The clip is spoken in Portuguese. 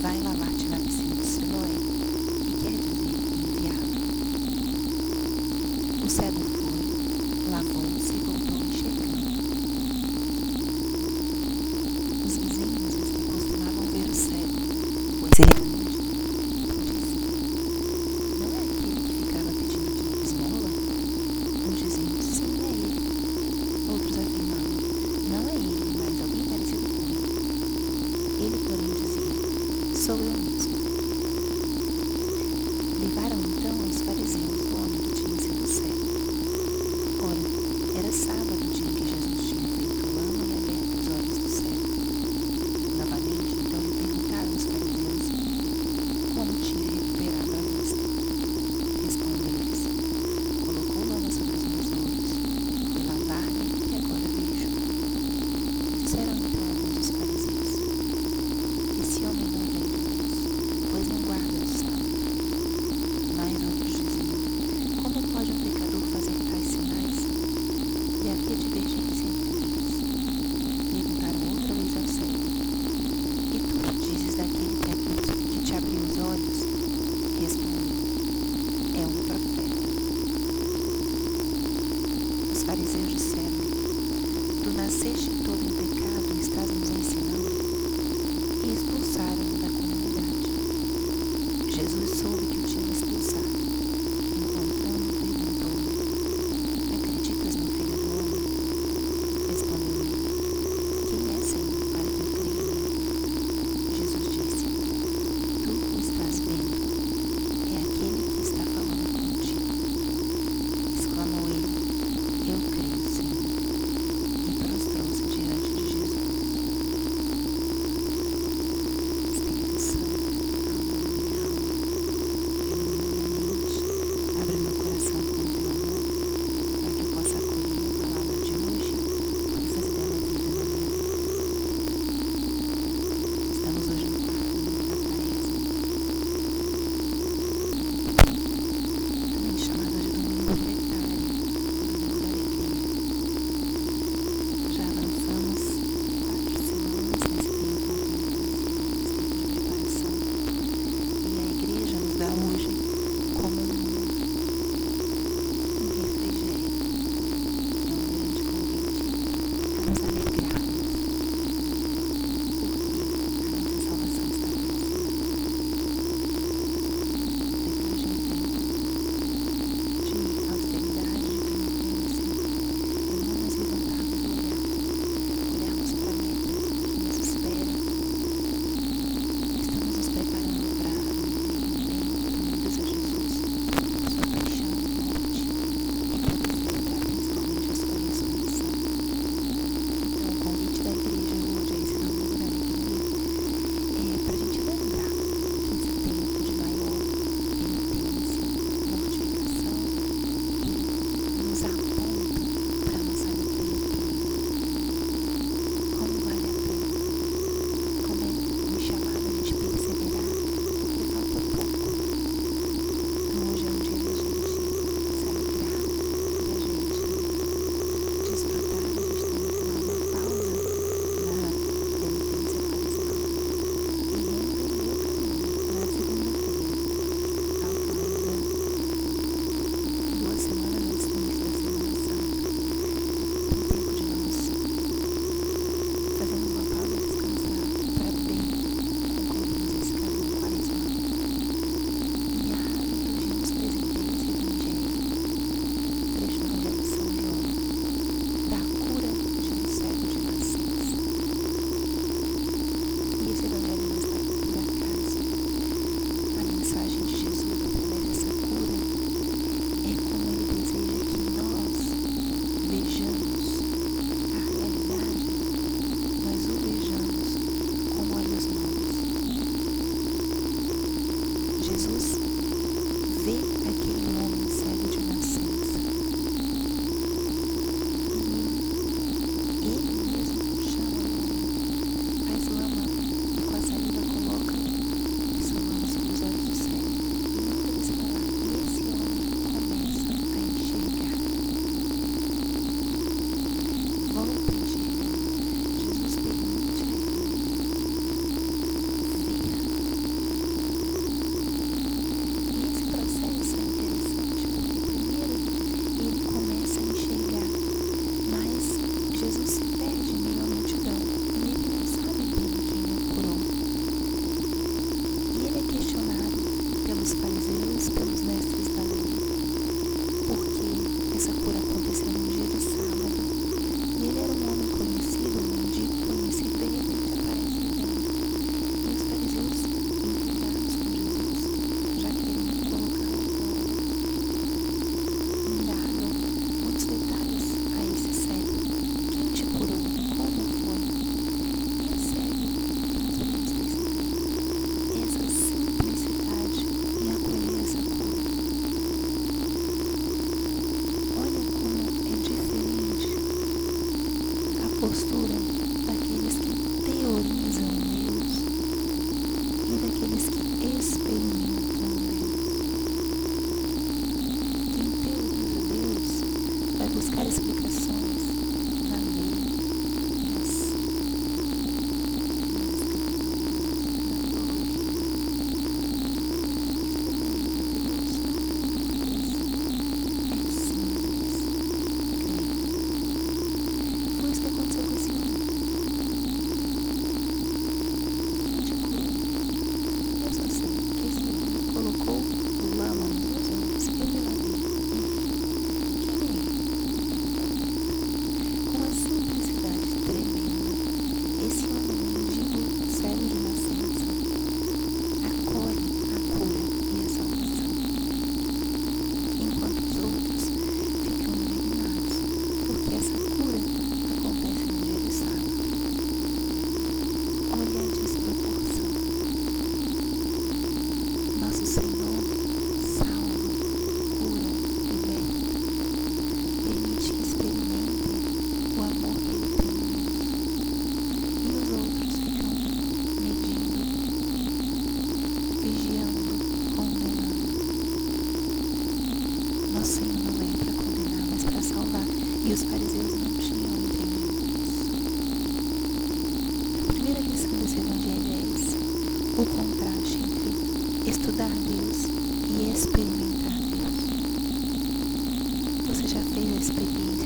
vai lavar-te na piscina de Siloé e quer beber e. O cego nasceste todo em pecado e estás nos ensinando? Господи. o contraste entre estudar Deus e experimentar Deus. Você já fez a experiência?